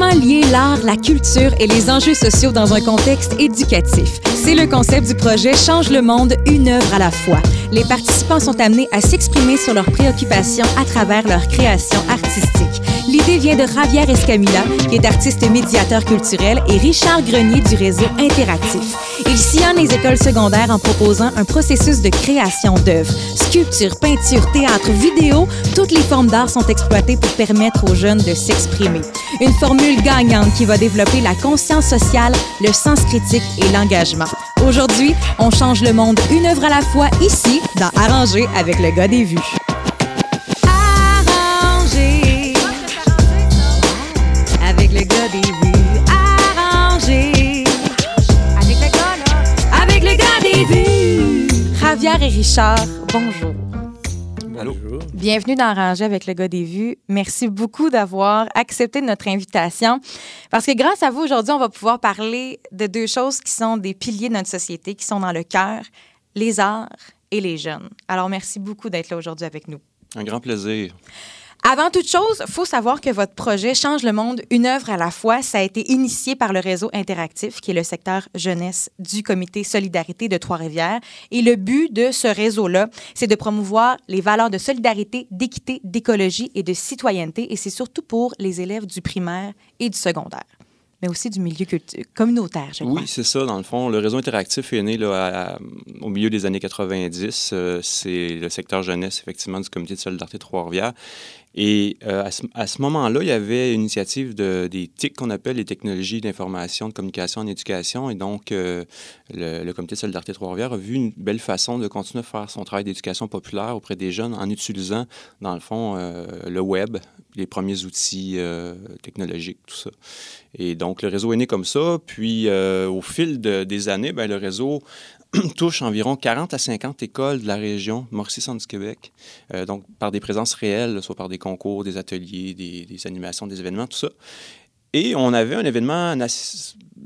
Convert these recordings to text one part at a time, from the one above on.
Comment lier l'art, la culture et les enjeux sociaux dans un contexte éducatif? C'est le concept du projet Change le monde, une œuvre à la fois. Les participants sont amenés à s'exprimer sur leurs préoccupations à travers leur création artistique. L'idée vient de Javier Escamilla, qui est artiste médiateur culturel, et Richard Grenier du réseau Interactif. Ils sillonnent les écoles secondaires en proposant un processus de création d'œuvres. Sculpture, peinture, théâtre, vidéo, toutes les formes d'art sont exploitées pour permettre aux jeunes de s'exprimer. Une formule gagnante qui va développer la conscience sociale, le sens critique et l'engagement. Aujourd'hui, on change le monde une œuvre à la fois ici, dans Arranger avec le gars des vues. Arranger avec le gars des vues. Arranger. Avec le gars des vues. Javier et Richard, bonjour. Allô? Bienvenue dans Arranger avec le gars des vues. Merci beaucoup d'avoir accepté notre invitation. Parce que grâce à vous, aujourd'hui, on va pouvoir parler de deux choses qui sont des piliers de notre société, qui sont dans le cœur, les arts et les jeunes. Alors, merci beaucoup d'être là aujourd'hui avec nous. Un grand plaisir. Avant toute chose, il faut savoir que votre projet Change le monde, une œuvre à la fois, ça a été initié par le réseau interactif, qui est le secteur jeunesse du comité Solidarité de Trois-Rivières. Et le but de ce réseau-là, c'est de promouvoir les valeurs de solidarité, d'équité, d'écologie et de citoyenneté. Et c'est surtout pour les élèves du primaire et du secondaire mais aussi du milieu communautaire, je crois. Oui, c'est ça, dans le fond. Le réseau interactif est né là, à- à- au milieu des années 90. Euh, c'est le secteur jeunesse, effectivement, du comité de solidarité Trois-Rivières. Et euh, à ce, moment-là, il y avait une initiative de, des TIC qu'on appelle les technologies d'information, de communication en éducation. Et donc, euh, le, comité de solidarité Trois-Rivières a vu une belle façon de continuer à faire son travail d'éducation populaire auprès des jeunes en utilisant, dans le fond, euh, le web, les premiers outils technologiques, tout ça. Et donc, le réseau est né comme ça. Puis, au fil de- des années, ben, le réseau touche environ 40 à 50 écoles de la région, Mauricie-Centre-du-Québec, euh, donc par des présences réelles, soit par des concours, des ateliers, des, des animations, des événements, tout ça. Et on avait un événement,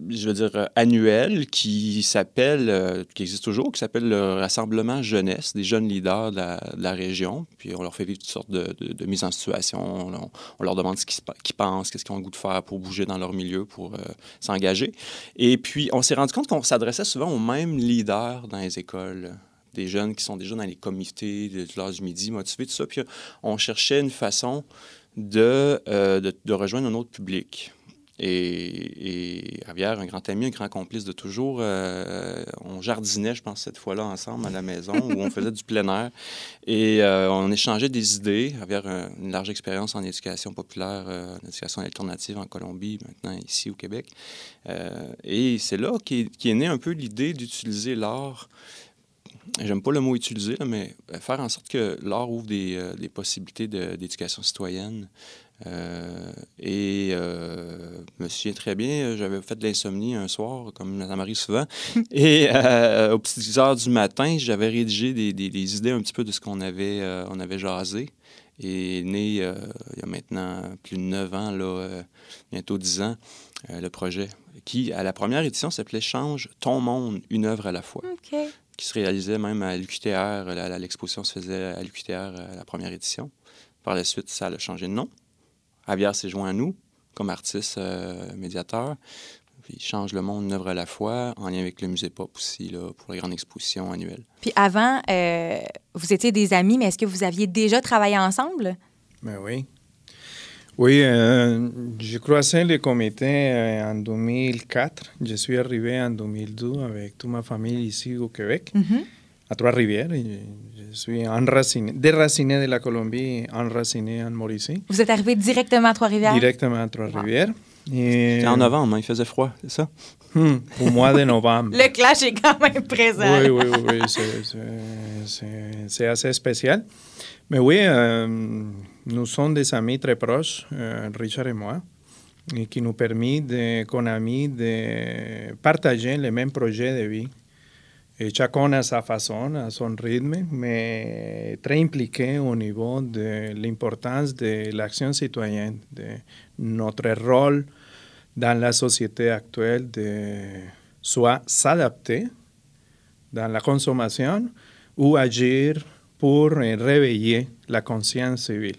je veux dire, euh, annuel qui s'appelle, euh, qui existe toujours, qui s'appelle le Rassemblement Jeunesse, des jeunes leaders de la, région. Puis on leur fait vivre toutes sortes de, de, mises en situation. On, leur demande ce qu'ils pensent, qu'est-ce qu'ils ont le goût de faire pour bouger dans leur milieu, pour euh, s'engager. Et puis, on s'est rendu compte qu'on s'adressait souvent aux mêmes leaders dans les écoles des jeunes qui sont déjà dans les comités de, l'heure du midi, motivés, tout ça. Puis on cherchait une façon de, de rejoindre un autre public. Et, et Javier, un grand ami, un grand complice de toujours, euh, on jardinait, je pense, cette fois-là ensemble à la maison, où on faisait du plein air. Et euh, on échangeait des idées. Javier a une large expérience en éducation populaire, euh, en éducation alternative en Colombie, maintenant ici au Québec. Et c'est là qu'est née un peu l'idée d'utiliser l'art j'aime pas le mot utiliser, mais faire en sorte que l'art ouvre des, possibilités d'éducation citoyenne. Euh, et euh, je me souviens très bien, j'avais fait de l'insomnie un soir, comme ça m'arrive souvent. et euh, aux petites heures du matin, j'avais rédigé des, des- des idées un petit peu de ce qu'on avait, on avait jasé. Et né, il y a maintenant plus de neuf ans, là, bientôt dix ans, le projet, qui, à la première édition, s'appelait Change ton monde, une œuvre à la fois qui se réalisait même à l'UQTR. L'exposition se faisait à l'UQTR à la première édition. Par la suite, ça a changé de nom. Javier s'est joint à nous comme artiste euh, médiateur. Puis il change le monde une œuvre à la fois, en lien avec le musée Pop aussi, là, pour la grande exposition annuelle. Puis avant, euh, vous étiez des amis, mais est-ce que vous aviez déjà travaillé ensemble? Mais oui. Oui, euh, j'ai croisé le comité euh, en 2004. Je suis arrivé en 2002 avec toute ma famille ici au Québec, Mhm. À Trois-Rivières. et Je suis enraciné, déraciné de la Colombie, enraciné en Mauricie, Vous êtes arrivé directement à Trois-Rivières? directement à Trois-Rivières. Et, C'était en novembre, hein, il faisait froid, c'est ça? Hmm, au mois de novembre. Le clash est quand même présent. Oui, oui, oui, oui, c'est- assez spécial. Mais oui, euh, nous sommes des amis très proches, euh, Richard et moi, et qui nous permet, de, comme amis, de partager les mêmes projets de vie. À sa façon, à son rythme, mais très impliqué au niveau de l'importance de l'action citoyenne, de notre rôle dans la société actuelle de soit s'adapter dans la consommation ou agir pour réveiller la conscience civile.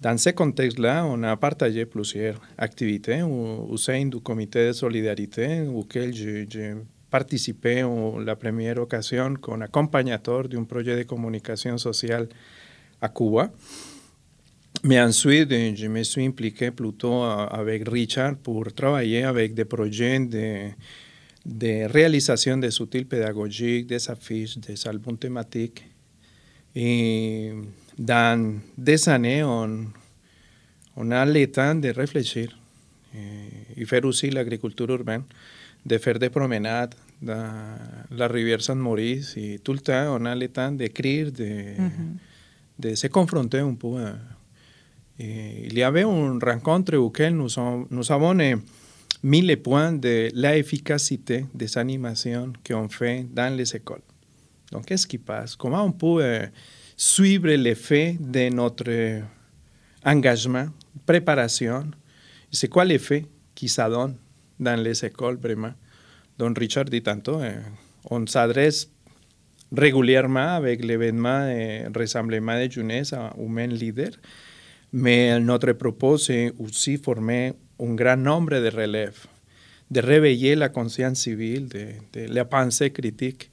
Dans ce contexte-là, on a partagé plusieurs activités au, sein du comité de solidarité auquel j'ai participé en la première occasion comme accompagnateur d'un projet de communication sociale à Cuba. Mais ensuite, je me suis impliqué plutôt avec Richard pour travailler avec des projets de, de réalisation des outils pédagogiques, des affiches, des albums thématiques. Et dans des années, on, on a le temps de réfléchir et, et faire aussi l'agriculture urbaine, de faire des promenades dans la rivière Saint-Maurice. Et tout le temps, on a le temps d'écrire, de, mm -hmm. de se confronter un peu. Et il y avait une rencontre auquel nous, ont, nous avons mis les points de l'efficacité des animations qu'on fait dans les écoles. Donc, qu'est-ce qui passe? Comment on peut euh, suivre l'effet de notre engagement, préparation? C'est quoi l'effet qui s'adonne dans les écoles vraiment? Donc, Richard dit tantôt, euh, on s'adresse régulièrement avec l'événement euh, Rassemblement de jeunesse à Humain Leader, mais notre propos, c'est aussi former un grand nombre de relèves, de réveiller la conscience civile, de, de la pensée critique,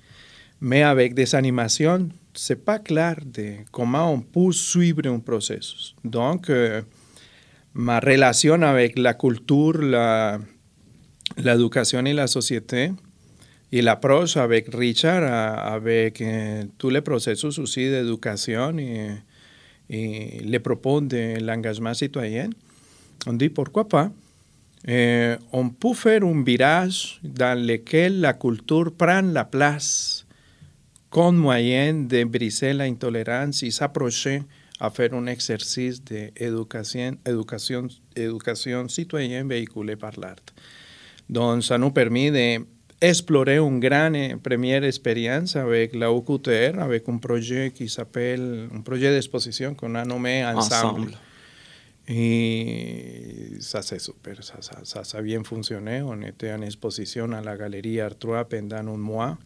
mais avec des animations, c'est pas clair de comment on peut suivre un processus. Donc, euh, ma relation avec la culture, la, l'éducation et la société, et l'approche avec Richard, avec euh, tous les processus aussi d'éducation et, et, les propos de l'engagement citoyen, on dit pourquoi pas. Eh, on peut faire un virage dans lequel la culture prend la place comme moyen de briser la intolérance et s'approcher à faire un exercice d'éducation éducation, éducation citoyenne véhiculée par l'art. Donc, ça nous permet d'explorer une grande première expérience avec la OQTR, avec un projet qui s'appelle, un projet d'exposition qu'on a nommé Ensemble. Ensemble. Et ça c'est super, ça, ça, ça, ça, a bien fonctionné. On était en exposition à la Galerie Artois pendant un mois.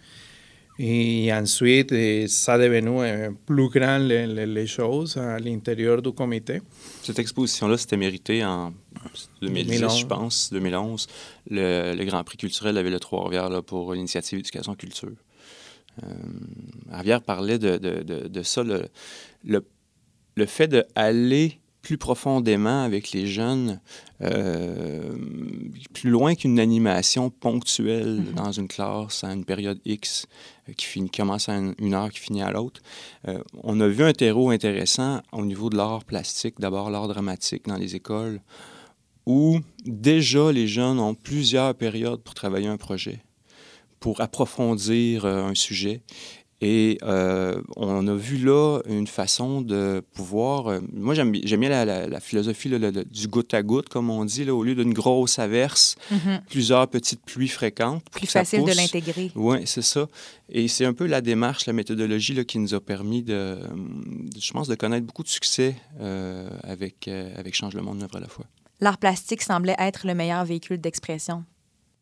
Et ensuite, ça est devenu plus grand les, les, les choses à l'intérieur du comité. Cette exposition-là, c'était mérité en 2010, 2011. je pense, 2011. Le, le, Grand Prix culturel avait le Trois-Rivières pour l'initiative Éducation Culture. Euh, Rivière parlait de, de, de, de ça, le, le, le fait d'aller plus profondément avec les jeunes, euh, plus loin qu'une animation ponctuelle mm -hmm. dans une classe à une période X euh, qui, finit, commence à une, heure, qui finit à l'autre. Euh, on a vu un terreau intéressant au niveau de l'art plastique, d'abord l'art dramatique dans les écoles, où déjà les jeunes ont plusieurs périodes pour travailler un projet, pour approfondir un sujet. Et euh, on a vu là une façon de pouvoir. Euh, moi, j'aime bien la, la, la philosophie là, le, du goutte à goutte, comme on dit, là, au lieu d'une grosse averse, mm -hmm. plusieurs petites pluies fréquentes. Plus facile de l'intégrer. Oui, c'est ça. Et c'est un peu la démarche, la méthodologie là, qui nous a permis de, je pense, de connaître beaucoup de succès euh, avec, avec Change le monde une œuvre à la fois. L'art plastique semblait être le meilleur véhicule d'expression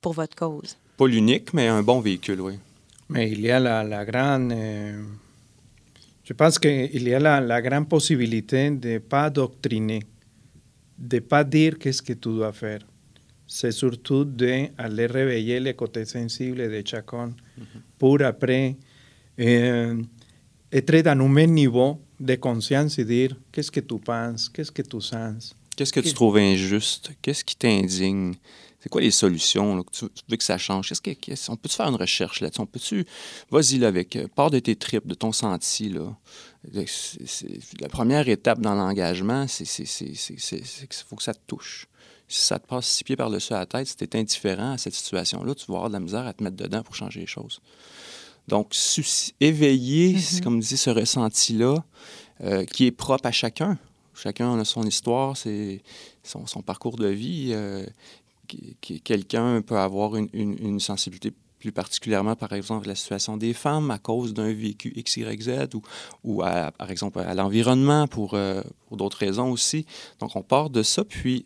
pour votre cause. Pas l'unique, mais un bon véhicule, oui. Mais il y a la, la grande... Euh, je pense qu'il y a la, la grande possibilité de ne pas doctriner, de ne pas dire qu'est-ce que tu dois faire. C'est surtout d'aller réveiller les côtés sensibles de chacun mm -hmm. pour après euh, être dans un même niveau de conscience et dire qu'est-ce que tu penses, qu'est-ce que tu sens. Qu'est-ce que tu trouves injuste? Qu'est-ce qui t'indigne? C'est quoi les solutions là, que tu, tu, veux que ça change? Qu'est-ce que, on peut-tu faire une recherche là-dessus? On peut-tu... Vas-y là avec... Euh, part de tes tripes, de ton senti. Là. La première étape dans l'engagement, c'est qu'il faut que ça te touche. Si ça te passe six pieds par-dessus la tête, si tu es indifférent à cette situation-là, tu vas avoir de la misère à te mettre dedans pour changer les choses. Donc, éveiller, mm-hmm. comme dit, ce ressenti-là, euh, qui est propre à chacun. Chacun a son histoire, c'est son, son, parcours de vie. Euh, quelqu'un peut avoir une, sensibilité plus particulièrement, par exemple, la situation des femmes à cause d'un vécu X, Y, Z ou, ou à, par exemple à l'environnement pour, euh, pour d'autres raisons aussi. Donc, on part de ça, puis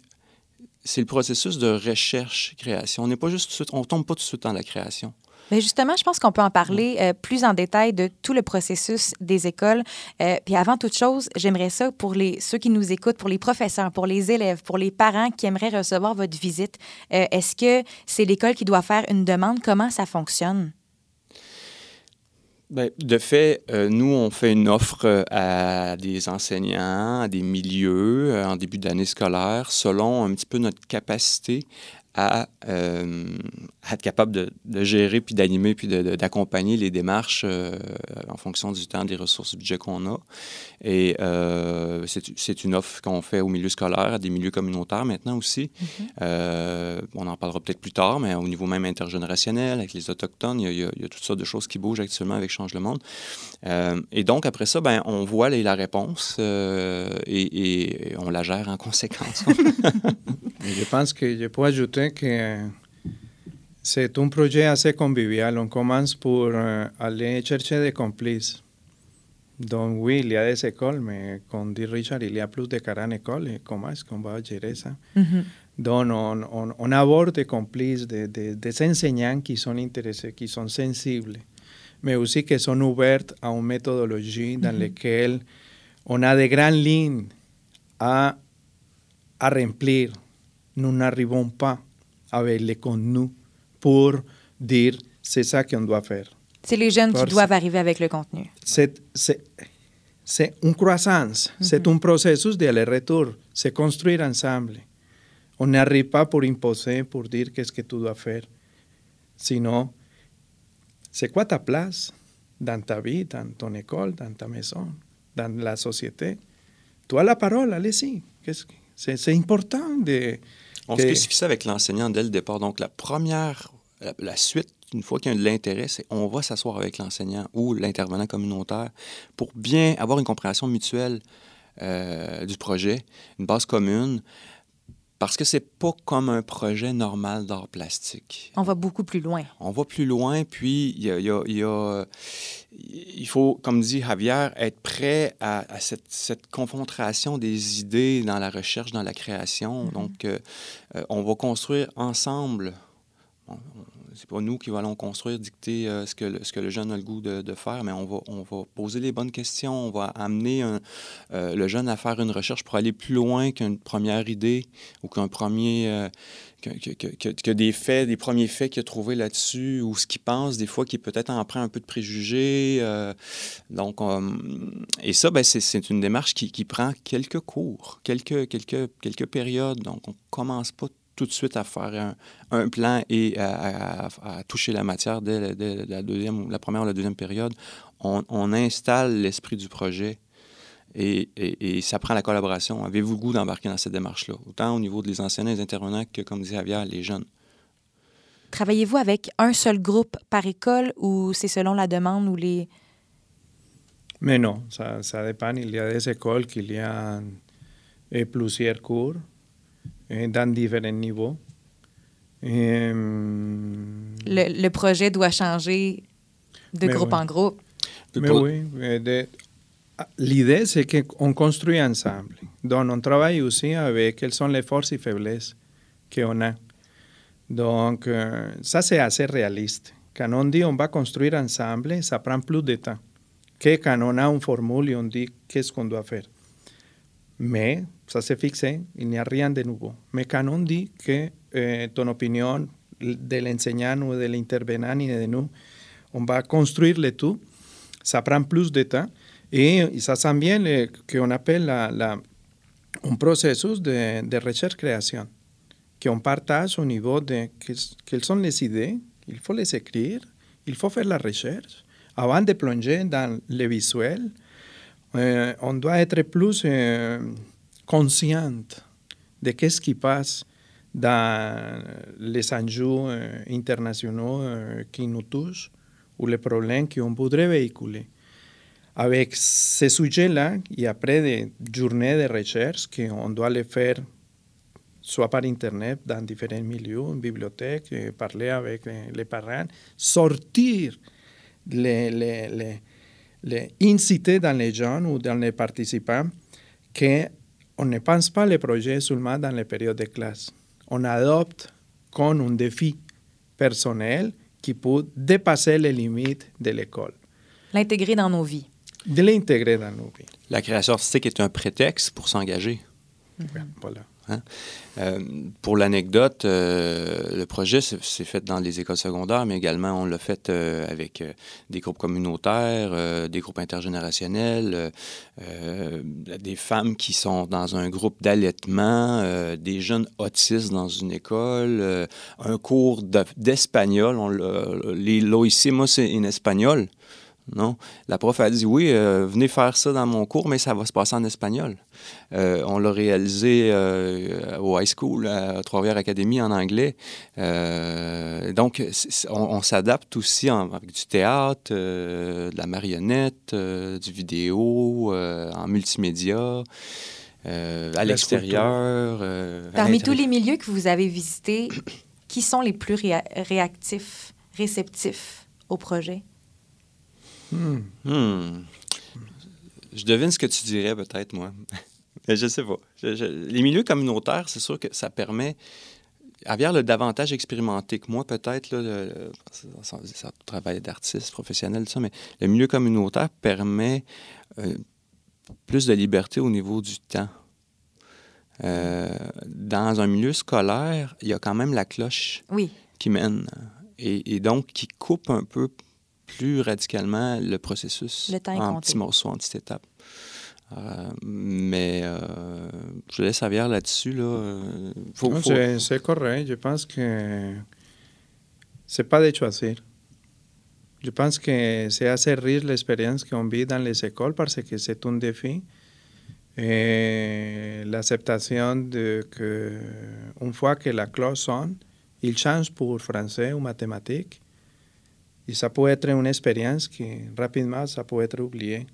c'est le processus de recherche-création. On n'est pas juste on tombe pas tout de suite dans la création. Mais justement, je pense qu'on peut en parler euh, plus en détail de tout le processus des écoles. Euh, puis avant toute chose, j'aimerais ça pour les, ceux qui nous écoutent, pour les professeurs, pour les élèves, pour les parents qui aimeraient recevoir votre visite. Euh, est-ce que c'est l'école qui doit faire une demande? Comment ça fonctionne? Bien, de fait, nous, on fait une offre à des enseignants, à des milieux en début d'année scolaire, selon un petit peu notre capacité à, euh, être capable de, de gérer, puis d'animer, puis d'accompagner les démarches euh, en fonction du temps, des ressources du budget qu'on a. Et euh, c'est une offre qu'on fait au milieu scolaire, à des milieux communautaires maintenant aussi. Mm-hmm. on en parlera peut-être plus tard, mais au niveau même intergénérationnel, avec les Autochtones, il y, a, il y a toutes sortes de choses qui bougent actuellement avec Change le Monde. et donc, après ça, ben, on voit la, la réponse et, et, on la gère en conséquence. je pense que je peux ajouter que c'est un projet assez convivial. On commence pour uh, aller chercher des complices. Donc oui, il y a des écoles, mais comme dit Richard, il y a plus de 40 écoles. Et comment est-ce qu'on va gérer ça? Mm -hmm. Donc on, on, on, aborde des complices, des, des, des enseignants qui sont intéressés, qui sont sensibles, mais aussi qui sont ouverts à une méthodologie dans mm -hmm. laquelle on a de grandes lignes à, à remplir. Nous n'arrivons pas avec les contenus pour dire c'est ça qu'on doit faire. C'est les jeunes qui doivent arriver avec le contenu. C'est une croissance, mm -hmm. c'est un processus d'aller-retour, c'est construire ensemble. On n'arrive pas pour imposer, pour dire qu'est-ce que tu dois faire, sinon, c'est quoi ta place dans ta vie, dans ton école, dans ta maison, dans la société? Tu as la parole, allez-y. C'est important de, on se spécifie ça avec l'enseignant dès le départ. Donc, la première, la, suite, une fois qu'il y a de l'intérêt, c'est on va s'asseoir avec l'enseignant ou l'intervenant communautaire pour bien avoir une compréhension mutuelle euh, du projet, une base commune. Parce que c'est pas comme un projet normal d'art plastique. On va beaucoup plus loin. On va plus loin, puis il y a, y a, y a, il faut, comme dit Javier, être prêt à, cette, cette, confrontation des idées dans la recherche, dans la création. Mm-hmm. Donc, euh, euh, on va construire ensemble c'est pas nous qui allons construire, dicter euh, ce, que le, jeune a le goût de, faire, mais on va, poser les bonnes questions, on va amener euh, le jeune à faire une recherche pour aller plus loin qu'une première idée ou qu'un premier... Euh, que, des faits, des premiers faits qu'il a trouvés là-dessus, ou ce qu'il pense, des fois, qui peut-être en prend un peu de préjugés. donc, et ça, ben, c'est une démarche qui, prend quelques cours, quelques, quelques, quelques périodes. Donc, on commence pas tout de suite à faire un, un plan et à, à, à, toucher la matière dès, dès, la, deuxième, la première ou la deuxième période. On, on installe l'esprit du projet et, et, et, ça prend la collaboration. Avez-vous le goût d'embarquer dans cette démarche-là, autant au niveau des enseignants et des intervenants que, comme disait Javier, les jeunes? Travaillez-vous avec un seul groupe par école ou c'est selon la demande ou les... Mais non, ça, ça dépend. Il y a des écoles qui y a plusieurs cours. Eh, dans différents niveaux. Et, le, le, projet doit changer de groupe oui. en groupe. Mais oui, l'idée c'est qu'on construit ensemble. Donc on travaille aussi avec quelles sont les forces et faiblesses qu'on a. Donc euh, ça c'est assez réaliste. Quand on dit on va construire ensemble, ça prend plus de temps que quand on a une formule et on dit qu'est-ce qu'on doit faire. Mais ça s'est fixé, il n'y a rien de nouveau. Mais quand on dit que eh, ton opinion de l'enseignant ou de l'intervenant et de nous, on va construire le tout, ça prend plus de temps. Et ça sent bien le, qu'on appelle la, la, un processus de, de recherche-création, qu'on partage au niveau de quelles sont les idées, il faut les écrire, il faut faire la recherche. Avant de plonger dans le visuel, eh, on doit être plus eh, conscient de qu'est-ce qui passe dans les enjeux euh, internationaux qui nous touchent ou les problèmes qu'on voudrait véhiculer. Avec ces sujets-là, et après des journées de recherche qu'on doit les faire soit par Internet, dans différents milieux, en bibliothèque, parler avec les parents, sortir les, les, les inciter dans les jeunes ou dans les participants que on ne pense pas les projets seulement dans les périodes de classe. On adopte comme un défi personnel qui peut dépasser les limites de l'école. L'intégrer dans nos vies. De l'intégrer dans nos vies. La création artistique est un prétexte pour s'engager. Voilà. Hein? Euh, pour l'anecdote, euh, le projet s'est fait dans les écoles secondaires, mais également on l'a fait euh, avec des groupes communautaires, des groupes intergénérationnels, des femmes qui sont dans un groupe d'allaitement, des jeunes autistes dans une école, un cours d'espagnol, de, les lo hicimos en espagnol. Non? La prof a dit oui, euh, venez faire ça dans mon cours, mais ça va se passer en espagnol. Euh, on l'a réalisé euh, au high school, à Trois-Rivières Academy en anglais. Euh, donc, on, on s'adapte aussi en, avec du théâtre, euh, de la marionnette, euh, du vidéo, en multimédia. à l'extérieur. Parmi tous les milieux que vous avez visités, qui sont les plus réa réactifs, réceptifs au projet? Hmm. Hmm. Je devine ce que tu dirais peut-être, moi. je sais pas. Je, je, les milieux communautaires, c'est sûr que ça permet. Avière l'a davantage expérimenté que moi, peut-être, là, ça, ça travail d'artiste professionnel, ça, mais le milieu communautaire permet euh, plus de liberté au niveau du temps. Euh, dans un milieu scolaire, il y a quand même la cloche oui. qui mène et, et donc qui coupe un peu plus radicalement le processus le temps en petits morceaux, en petites étapes. Euh, mais euh, je laisse Javier là-dessus. Là. Euh, faut, faut... C'est correct. Je pense que c'est pas de choisir. Je pense que c'est assez riche l'expérience qu'on vit dans les écoles parce que c'est un défi. L'acceptation de que une fois que la cloche sonne, il change pour français ou mathématiques. Et ça peut être une expérience qui rapidement ça peut être oublié.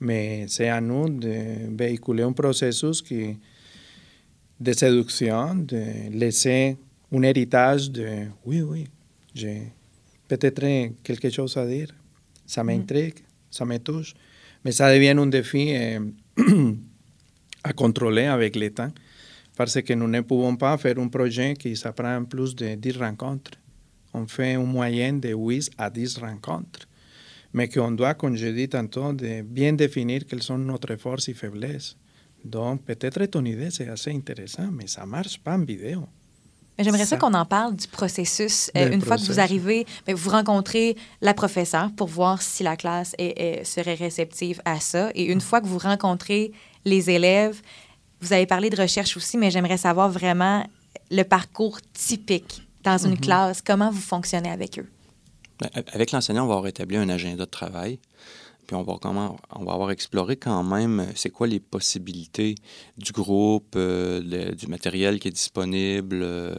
Mais c'est à nous de véhiculer un processus qui, de séduction, de laisser un héritage de oui, oui, j'ai peut-être quelque chose à dire, ça m'intrigue, ça me touche, mais ça devient un défi eh, à contrôler avec le temps, parce que nous ne pouvons pas faire un projet qui s'apprend plus de 10 rencontres on fait une moyenne de 8 à 10 rencontres, mais qu'on doit, comme je dis tantôt, de bien définir quelles sont notre forces et faiblesses. Donc, peut-être ton idée, c'est assez intéressant, mais ça ne marche pas en vidéo. J'aimerais ça, ça qu'on en parle du processus. Euh, une processus. fois que vous arrivez, vous rencontrez la professeure pour voir si la classe est, est, serait réceptive à ça. Et une fois que vous rencontrez les élèves, vous avez parlé de recherche aussi, mais j'aimerais savoir vraiment le parcours typique dans une mm -hmm. classe? Comment vous fonctionnez avec eux? Avec l'enseignant, on va avoir établi un agenda de travail. Puis on va, comment, on va avoir exploré quand même c'est quoi les possibilités du groupe, euh, le, du matériel qui est disponible. Euh,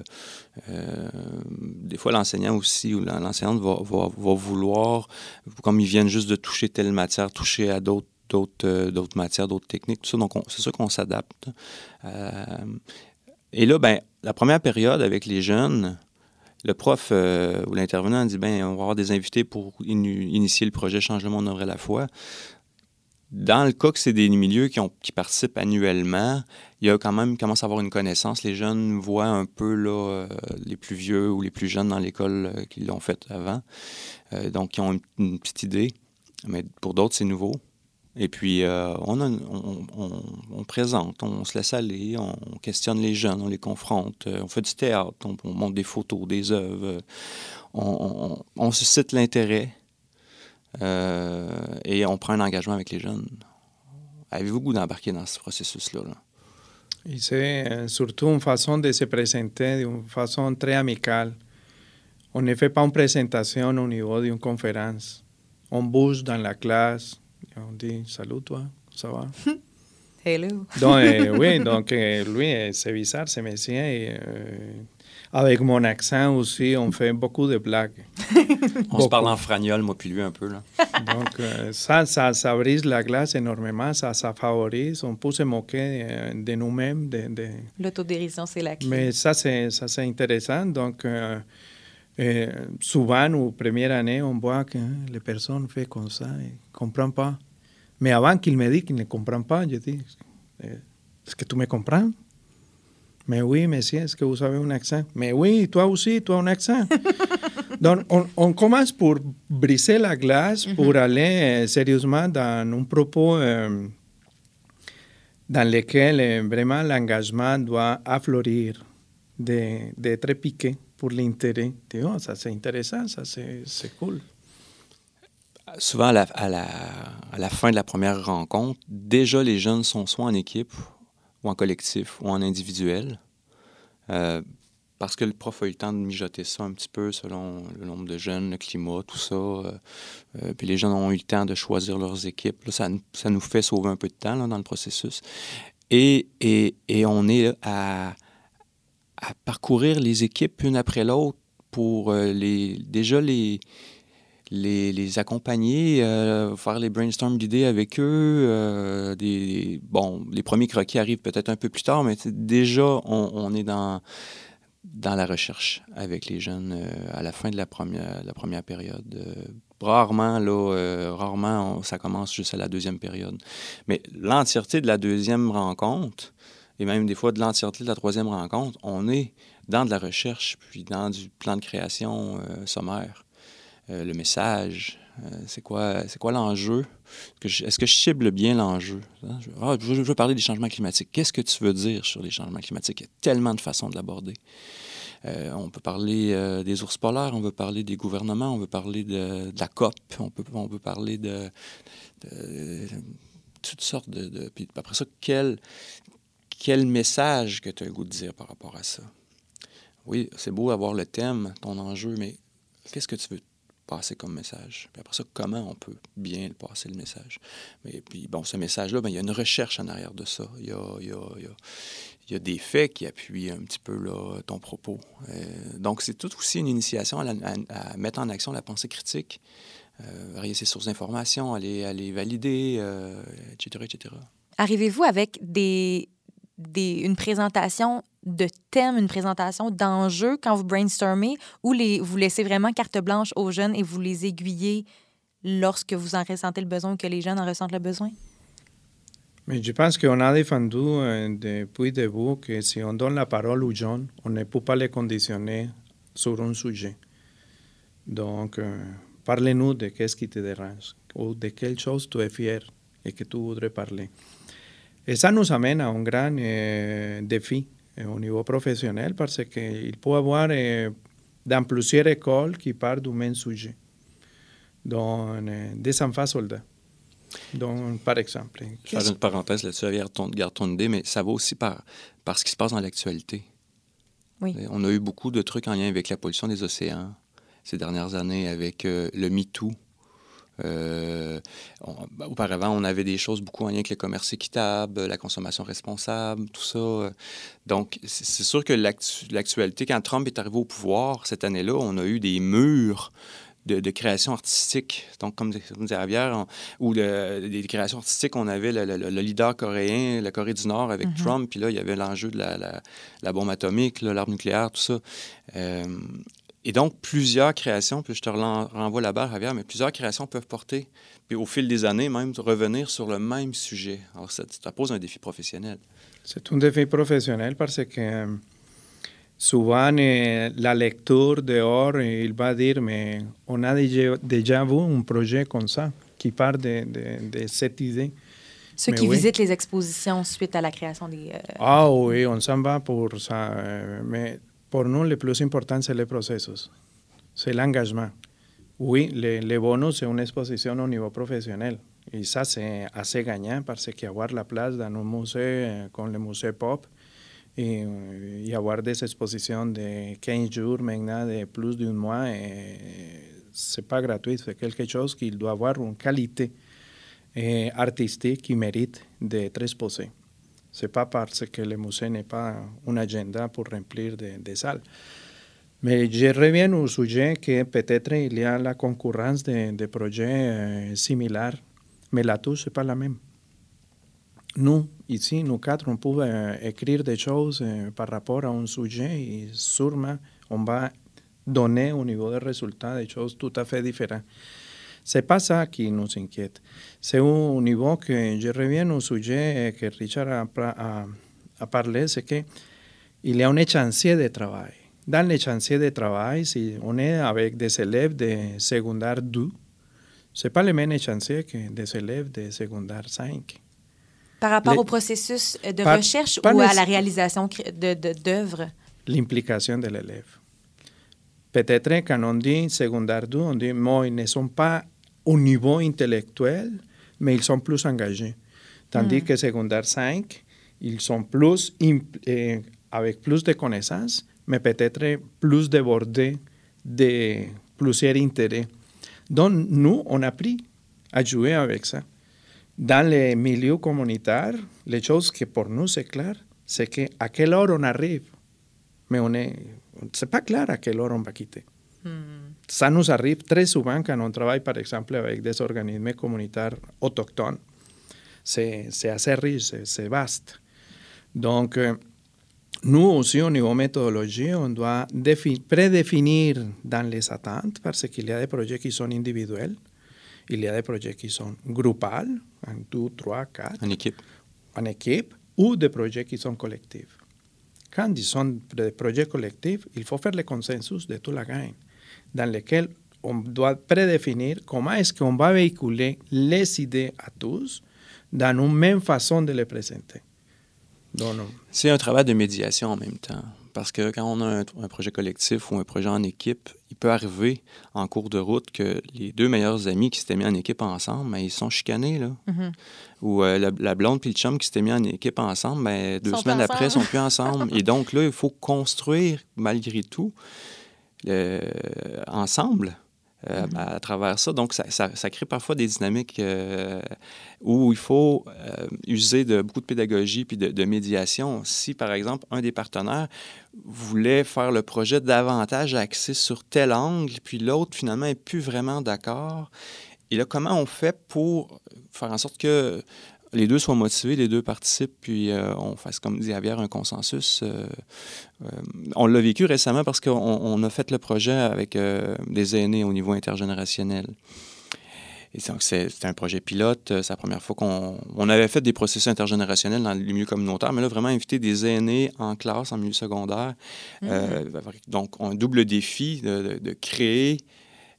des fois, l'enseignant aussi ou l'enseignante va, va, va, vouloir, comme ils viennent juste de toucher telle matière, toucher à d'autres d'autres euh, matières, d'autres techniques, tout ça. Donc, c'est sûr qu'on s'adapte. et là, ben, la première période avec les jeunes, le prof euh, ou l'intervenant dit ben on va avoir des invités pour in initier le projet Change le monde à la fois. Dans le cas que c'est des milieux qui, participent annuellement, il y a quand même commence à avoir une connaissance. Les jeunes voient un peu là, euh, les plus vieux ou les plus jeunes dans l'école euh, qui l'ont fait avant. Euh, donc, ils ont une, une, petite idée. Mais pour d'autres, c'est nouveau. Et puis, euh, on, présente, on se laisse aller, on questionne les jeunes, on les confronte, euh, on fait du théâtre, on, montre des photos, des œuvres, on, suscite l'intérêt euh, et on prend un engagement avec les jeunes. Avez-vous goût d'embarquer dans ce processus-là? Là? C'est surtout une façon de se présenter d'une façon très amicale. On ne fait pas une présentation au niveau d'une conférence. On bouge dans la classe, on dit Salut, toi, ça va Hello. donc, euh, oui, donc euh, lui, c'est bizarre, c'est monsieur. Et, euh, avec mon accent aussi, on fait beaucoup de blagues. on beaucoup. se parle en fragnol, moi puis lui, un peu. Là. donc, ça, ça, ça, brise la glace énormément, ça, ça favorise. On peut se moquer de nous-mêmes. De, de... L'autodérision, c'est la clé. Mais ça, c'est intéressant. Donc, eh, souvent, aux premières années, on voit que les personnes font comme ça et ne comprennent pas. Mais avant qu'ils me disent qu'ils ne comprennent pas, je dis Est-ce que tu me comprends Mais oui, monsieur, est-ce que vous avez un accent Mais oui, toi aussi, tu as un accent. Donc, on, commence pour briser la glace, pour aller euh, sérieusement dans un propos euh, dans lequel euh, vraiment l'engagement doit affleurir, d'être piqué pour l'intérêt. Oh, ça c'est intéressant, ça c'est cool. Souvent, à la, fin de la première rencontre, déjà les jeunes sont soit en équipe, ou en collectif, ou en individuel. Euh, parce que le prof a eu le temps de mijoter ça un petit peu selon le nombre de jeunes, le climat, tout ça. Euh, euh, puis les jeunes ont eu le temps de choisir leurs équipes. ça, nous fait sauver un peu de temps dans le processus. Et, on est à, parcourir les équipes une après l'autre pour déjà les, les, les accompagner, faire les brainstorms d'idées avec eux. des, bon, les premiers croquis arrivent peut-être un peu plus tard, mais déjà, on, on est dans dans la recherche avec les jeunes euh, à la fin de la première, la première période. Euh, rarement, là, euh, rarement, ça commence juste à la deuxième période. Mais l'entièreté de la deuxième rencontre, et même des fois de l'entièreté de la troisième rencontre, on est dans de la recherche, puis dans du plan de création sommaire. Le message, c'est quoi, c'est quoi l'enjeu? Est-ce que je cible bien l'enjeu? Hein? Ah, je, veux parler des changements climatiques. Qu'est-ce que tu veux dire sur les changements climatiques? Il y a tellement de façons de l'aborder. Euh, on peut parler euh, des ours polaires, on veut parler des gouvernements, on veut parler de, la COP, on peut, on veut parler de, toutes sortes de... puis après ça, quel, quel message que tu as le goût de dire par rapport à ça? Oui, c'est beau avoir le thème, ton enjeu, mais qu'est-ce que tu veux passer comme message. Puis après ça, comment on peut bien passer le message? Mais puis, bon, ce message-là, ben, il y a une recherche en arrière de ça. Il y a, il y a, il y a, des faits qui appuient un petit peu ton propos. Euh, donc, c'est tout aussi une initiation à, mettre en action la pensée critique, euh, varier ses sources d'informations, aller, aller valider, euh, etc., etc. Arrivez-vous avec des, des, une présentation de thèmes, une présentation d'enjeux quand vous brainstormez ou les, vous laissez vraiment carte blanche aux jeunes et vous les aiguillez lorsque vous en ressentez le besoin ou que les jeunes en ressentent le besoin? Mais je pense qu'on a défendu euh, depuis le début que si on donne la parole aux jeunes, on ne peut pas les conditionner sur un sujet. Donc, euh, parlez-nous de qu'est-ce qui te dérange ou de quelque chose tu es fier et que tu voudrais parler. Et ça nous amène à un grand euh, défi au niveau professionnel parce qu'il peut y avoir euh, dans plusieurs écoles qui parlent du même sujet. Donc, euh, des enfants soldats. Donc, par exemple. Faire une parenthèse là-dessus, garde ton, garde ton idée, mais ça va aussi par, par ce qui se passe dans l'actualité. Oui. On a eu beaucoup de trucs en lien avec la pollution des océans ces dernières années, avec euh, le MeToo, euh, ben, auparavant, on avait des choses beaucoup en lien avec le commerce équitable, la consommation responsable, tout ça. Donc, c'est sûr que l'actualité, quand Trump est arrivé au pouvoir cette année-là, on a eu des murs de, création artistique. Donc, comme, disait Javier, ou des créations artistiques, on avait le, leader coréen, la Corée du Nord avec mm-hmm. Trump, puis là, il y avait l'enjeu de la, bombe atomique, l'arme nucléaire, tout ça. Euh, et donc, plusieurs créations, puis je te renvoie la barre, Javier, mais plusieurs créations peuvent porter, puis au fil des années, même revenir sur le même sujet. Alors, ça, ça pose un défi professionnel. C'est un défi professionnel parce que euh, souvent, euh, la lecture dehors, il va dire, mais on a déjà vu un projet comme ça, qui part de, de, de cette idée. Ceux qui visitent les expositions suite à la création des... Euh, ah oui, on s'en va pour ça. mais pour nous, le plus important, c'est les processus, c'est l'engagement. Oui, le, bonus, c'est une exposition au niveau professionnel. Et ça, c'est assez gagnant parce qu'avoir la place dans un musée comme le musée Pop et, y avoir des expositions de 15 jours maintenant, de plus d'un mois, c'est pas gratuit, c'est quelque chose qui doit avoir une qualité eh, artistique qui mérite d'être exposé. Pas parce que le musée n'est pas une agenda pour remplir des de salles. Mais je reviens au sujet que peut-être il y a la concurrence de, de projets euh, similaires, mais la touche n'est pas la même. Nous, ici, nous quatre, on peut euh, écrire des choses euh, par rapport à un sujet et sûrement on va donner au niveau des résultats des choses tout à fait différentes. C'est pas ça qui nous inquiète. C'est un niveau que je reviens au sujet que Richard a, a, a parlé, c'est qu'il y a un échéancier de travail. dans les chantiers de travail, si on est avec des élèves de secondaire 2, ce n'est pas le même chantier que des élèves de secondaire 5. Par rapport au processus de recherche ou à la réalisation d'œuvres? L'implication de l'élève. Peut-être quand on dit secondaire 2, on dit, moi, ils ne sont pas au niveau intellectuel, mais ils sont plus engagés. Tandis mm. que secondaire 5, ils sont plus, eh, avec plus de connaissances, mais peut-être plus débordés de plusieurs intérêts. Donc, nous, on a appris à jouer avec ça. Dans les milieux communautaires, les choses que pour nous c'est clair, c'est qu'à quelle heure on arrive, mais on est, c'est pas clair à quelle heure on va quitter. Mm. Arrive très souvent quand on travaille, par exemple, avec des organismes communautaires autochtones. C'est, c'est assez riche, c'est, vaste. Donc, euh, nous aussi, au niveau méthodologie, on doit prédéfinir dans les attentes, parce qu'il y a des projets qui sont individuels, il y a des projets qui sont groupales, en deux, trois, quatre. En équipe. En équipe, ou des projets qui sont collectifs. Quand ils sont des projets collectifs, il faut faire le consensus de toute la gang, dans lequel on doit prédéfinir comment est-ce qu'on va véhiculer les idées à tous dans une même façon de les présenter. C'est un travail de médiation en même temps. Parce que quand on a un, projet collectif ou un projet en équipe, il peut arriver en cours de route que les deux meilleurs amis qui s'étaient mis en équipe ensemble, mais ben, ils sont chicanés. Là. Mm-hmm. Ou euh, la, blonde puis le chum qui s'étaient mis en équipe ensemble, mais ben, deux semaines après, ils sont plus ensemble. Et donc là, il faut construire, malgré tout, ensemble euh, mm-hmm. à, travers ça. Donc, ça, ça, crée parfois des dynamiques euh, où il faut euh, user de beaucoup de pédagogie puis de, médiation. Si, par exemple, un des partenaires voulait faire le projet davantage axé sur tel angle, puis l'autre, finalement, n'est plus vraiment d'accord, et là, comment on fait pour faire en sorte que les deux soient motivés, les deux participent, puis euh, on fasse, comme dit Javier, un consensus. Euh, euh, on l'a vécu récemment parce qu'on a fait le projet avec des aînés au niveau intergénérationnel. Et donc, c'est un projet pilote. C'est la première fois qu'on on avait fait des processus intergénérationnels dans le milieu communautaire, mais là, vraiment inviter des aînés en classe, en milieu secondaire. Mm-hmm. donc, un double défi de, de créer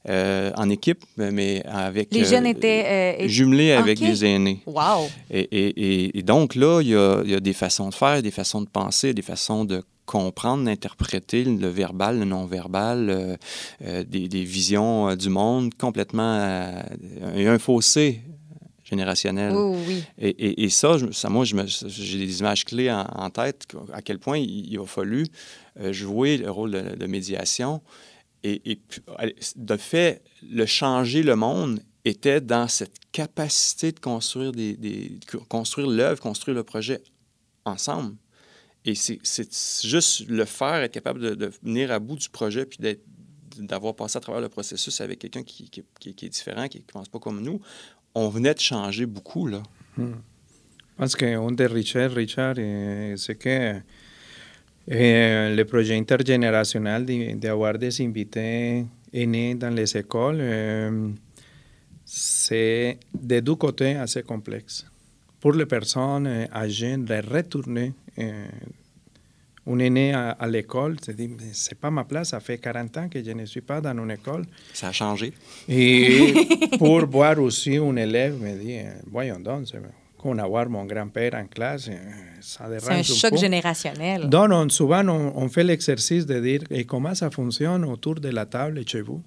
euh, en équipe, mais avec... Les jeunes euh, étaient... Euh, jumelés avec les aînés. Wow! Et, et, et, donc là, il y, a, il y, a, des façons de faire, des façons de penser, des façons de comprendre, d'interpréter le verbal, le non-verbal, des, des, visions du monde complètement... il y a un fossé générationnel. Oh, oui. Et, et, ça, ça, moi, j'ai des images clés en, tête, à quel point il, il a fallu jouer le rôle de, de médiation et, de fait, le changer le monde était dans cette capacité de construire, des, construire l'œuvre, construire le projet ensemble. Et c'est juste le faire, être capable de, venir à bout du projet, puis d'avoir passé à travers le processus avec quelqu'un qui, qui, est différent, qui ne pense pas comme nous. On venait de changer beaucoup, là. Hmm. Parce qu'on de Richard, Richard, c'est que Eh, le projet intergénérationnel d'avoir des invités aînés dans les écoles, euh, c'est de deux côtés assez complexe. Pour les personnes âgées, de retourner euh, un aîné à, à l'école, se dit, c'est pas ma place, ça fait 40 ans que je ne suis pas dans une école. Ça a changé. Et pour voir aussi un élève, me dit, voyons donc, con avoir mon grand-père en classe, ça dérange C'est un choc générationnel. Donc, on, souvent, on, on fait l'exercice de dire et comment ça fonctionne autour de la table chez vous?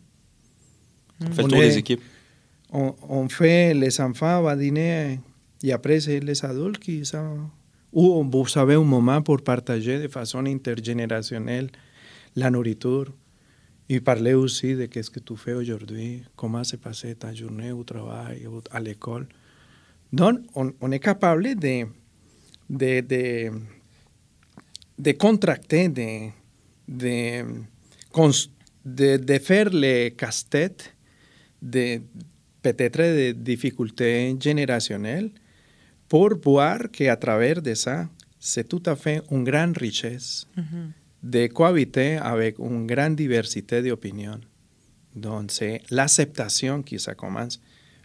On fait le tour des équipes. On, on, fait les enfants à dîner et après, c'est les adultes qui sont. Ou vous avez un moment pour partager de façon intergénérationnelle la nourriture et parler aussi de qu'est-ce que tu fais aujourd'hui, comment s'est passée ta journée au travail, à l'école. Donc, on, est capable de, de, de, contracter, de, de, de, faire les casse-têtes de peut-être de difficultés générationnelles pour voir qu'à travers de ça, c'est tout à fait une grande richesse de cohabiter avec une grande diversité d'opinions. Donc, c'est l'acceptation qui ça commence.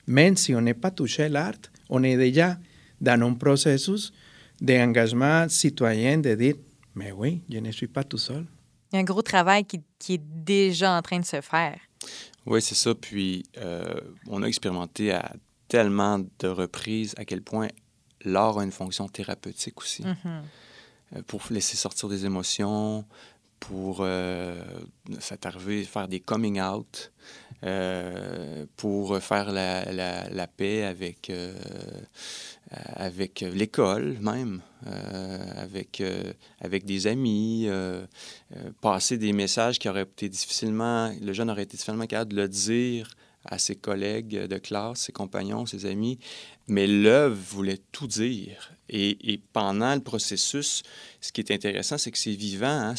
Même si on n'est pas touché l'art, on est déjà dans un processus d'engagement citoyen de dire, mais oui, je ne suis pas tout seul. Il y a un gros travail qui, qui est déjà en train de se faire. Oui, c'est ça. Puis, on a expérimenté à tellement de reprises à quel point l'art a une fonction thérapeutique aussi. Mm-hmm. pour laisser sortir des émotions, pour euh, faire des coming out, euh, pour faire la, la, la paix avec, euh, avec l'école même, euh, avec, avec des amis, passer des messages qui auraient été difficilement, le jeune aurait été difficilement capable de le dire à ses collègues de classe, ses compagnons, ses amis, mais l'œuvre voulait tout dire. Et, pendant le processus, ce qui est intéressant, c'est que c'est vivant. Hein?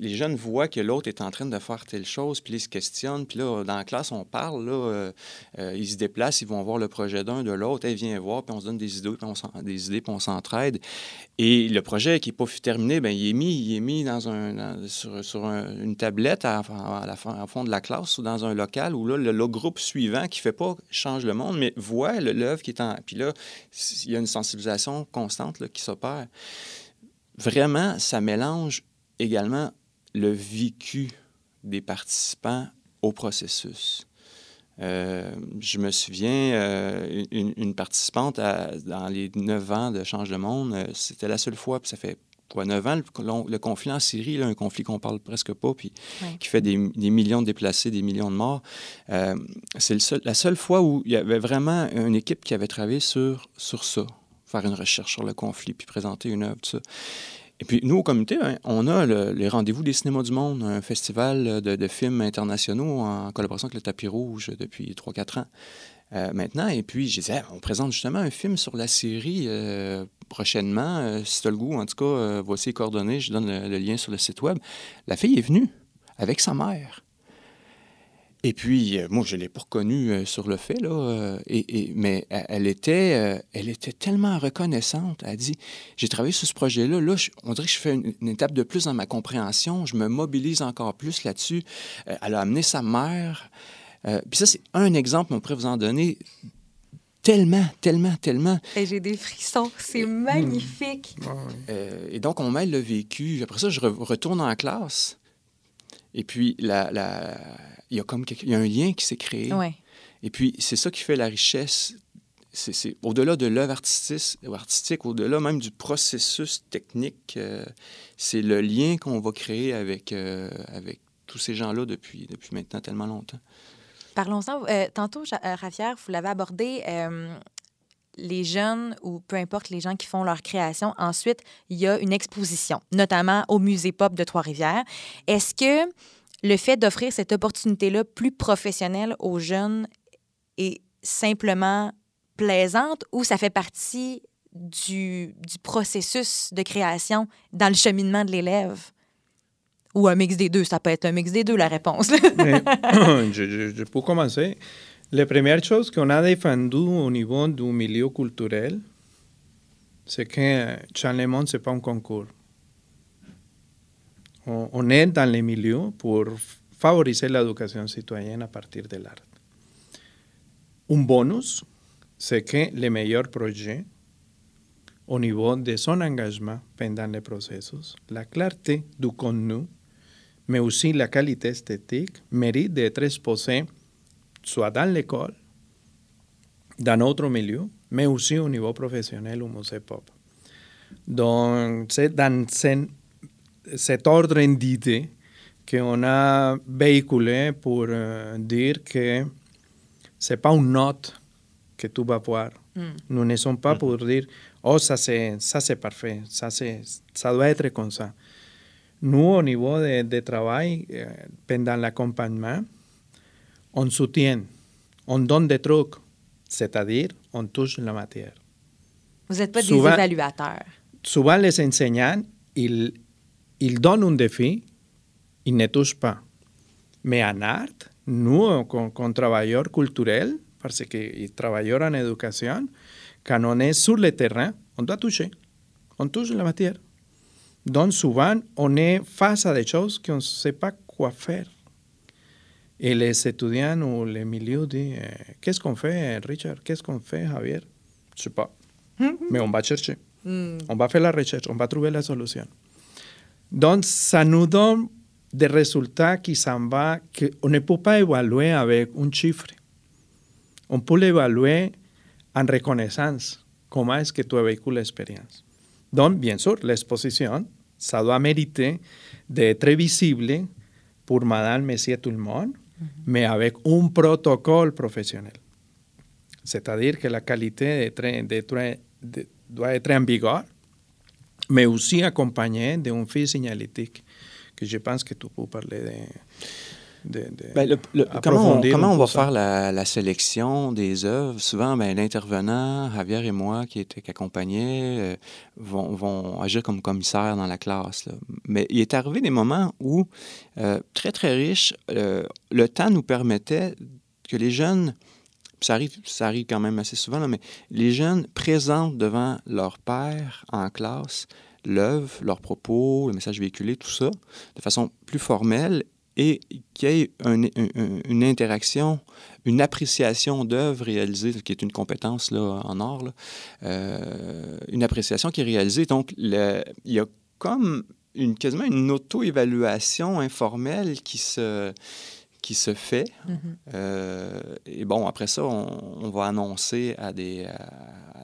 Les jeunes voient que l'autre est en train de faire telle chose, puis ils se questionnent. Puis là, dans la classe, on parle, là, euh, euh, ils se déplacent, ils vont voir le projet d'un, de l'autre. Ils viennent voir, puis on se donne des idées, puis on, des idées, puis on s'entraide. Et le projet qui n'est pas terminé, bien, il est mis, il est mis dans un, sur, sur une tablette à, à la, au fond de la classe ou dans un local où là, le, groupe suivant qui ne fait pas change le monde, mais voit l'œuvre qui est en... Puis là, il y a une sensibilisation constante là, qui s'opère vraiment, ça mélange également le vécu des participants au processus. Euh, je me souviens, euh, une, participante dans les neuf ans de Change le Monde, euh, c'était la seule fois, puis ça fait quoi, neuf ans, le, conflit en Syrie, là, un conflit qu'on parle presque pas, puis qui fait des, millions de déplacés, des millions de morts. c'est la seule fois où il y avait vraiment une équipe qui avait travaillé sur, sur ça, faire une recherche sur le conflit, puis présenter une œuvre, tout ça. Et puis, nous, au comité, hein, on a les rendez-vous des cinémas du monde, un festival de, films internationaux en collaboration avec le Tapis Rouge depuis 3-4 ans euh, maintenant. Et puis, je disais, on présente justement un film sur la Syrie euh, prochainement. Euh, si tu le goût, en tout cas, voici les coordonnées, je donne le, lien sur le site web. La fille est venue avec sa mère. Et puis, euh, moi, je ne l'ai pas reconnue euh, sur le fait, là, euh, et, mais elle était, elle était tellement reconnaissante. Elle a dit J'ai travaillé sur ce projet-là. Là, on dirait que je fais une, étape de plus dans ma compréhension. Je me mobilise encore plus là-dessus. elle a amené sa mère. puis ça, c'est un exemple, on pourrait vous en donner tellement, tellement, tellement. J'ai des frissons, c'est magnifique. et donc, on mêle le vécu. Après ça, je retourne en classe. Et puis, la, la, il y a comme il y a un lien qui s'est créé. Et puis, c'est ça qui fait la richesse. C'est au-delà de l'œuvre artistique, artistique au-delà même du processus technique, euh, c'est le lien qu'on va créer avec, euh, avec tous ces gens-là depuis, depuis maintenant tellement longtemps. Parlons-en. Euh, tantôt, Rafière, vous l'avez abordé, les jeunes ou peu importe les gens qui font leur création. Ensuite, il y a une exposition, notamment au Musée Pop de Trois-Rivières. Est-ce que le fait d'offrir cette opportunité-là plus professionnelle aux jeunes est simplement plaisante ou ça fait partie du, processus de création dans le cheminement de l'élève? Ou un mix des deux, ça peut être un mix des deux, la réponse. je, peux commencer. La première chose qu'on a défendu au niveau du milieu culturel, c'est que Charlemont, ce n'est pas un concours on est dans les milieux pour favoriser l'éducation citoyenne à partir de l'art. Un bonus, c'est que les meilleurs projets, au niveau de son engagement pendant le processus, la clarté du contenu, mais aussi la qualité esthétique, méritent d'être exposés soit dans l'école, dans notre milieu, mais aussi au niveau professionnel au musée pop. Donc, c'est dans cet ordre d'idées qu'on a véhiculé pour euh, dire que ce n'est pas une note que tu vas voir. Mm. Nous ne sommes pas pour dire, oh, ça c'est, ça c'est parfait, ça, c'est, ça doit être comme ça. Nous, au niveau de, de travail, euh, pendant l'accompagnement, on soutient, on donne des trucs, c'est-à-dire on touche la matière. Vous n'êtes pas souvent, des évaluateurs. Souvent, les enseignants, ils, ils donnent un défi, ils ne touchent pas. Mais en art, nous, comme, travailleurs culturels, parce que travailleurs en éducation, quand on est sur le terrain, on doit toucher. On touche la matière. Donc souvent, on est face à des choses qu'on ne sait pas quoi faire. Et les étudiants ou les milieux disent eh, Qu'est-ce qu'on fait, Richard Qu'est-ce qu'on fait, Javier Je ne sais pas. Mais on va chercher. Mm. On va faire la recherche, on va trouver la solution. Donc, ça nous donne des résultats qui s'en vont, qu'on ne peut pas évaluer avec un chiffre. On peut l'évaluer en reconnaissance. Comment est-ce que tu vécu l'expérience? Donc, bien sûr, l'exposition, ça doit mériter d'être visible pour madame, monsieur, tout le monde, mais avec un protocole professionnel. C'est-à-dire que la qualité doit être en vigueur, mais aussi accompagnée d'un fil signalétique, que je pense que tu peux parler de ben, comment, on, va faire la, sélection des œuvres? Souvent, ben, l'intervenant, Javier et moi, qui, étaient, qui accompagnaient, euh, vont, agir comme commissaires dans la classe. Mais il est arrivé des moments où, euh, très, très riche, euh, le temps nous permettait que les jeunes, ça arrive, ça arrive quand même assez souvent, mais les jeunes présentent devant leur père en classe l'œuvre, leurs propos, le message véhiculé, tout ça, de façon plus formelle et qu'il y ait une interaction, une appréciation d'œuvres réalisées, qui est une compétence là, en art, euh, une appréciation qui est réalisée. Donc, il y a comme une, quasiment une auto-évaluation informelle qui se, qui se fait. Mm-hmm. Euh, et bon, après ça, on, va annoncer à des,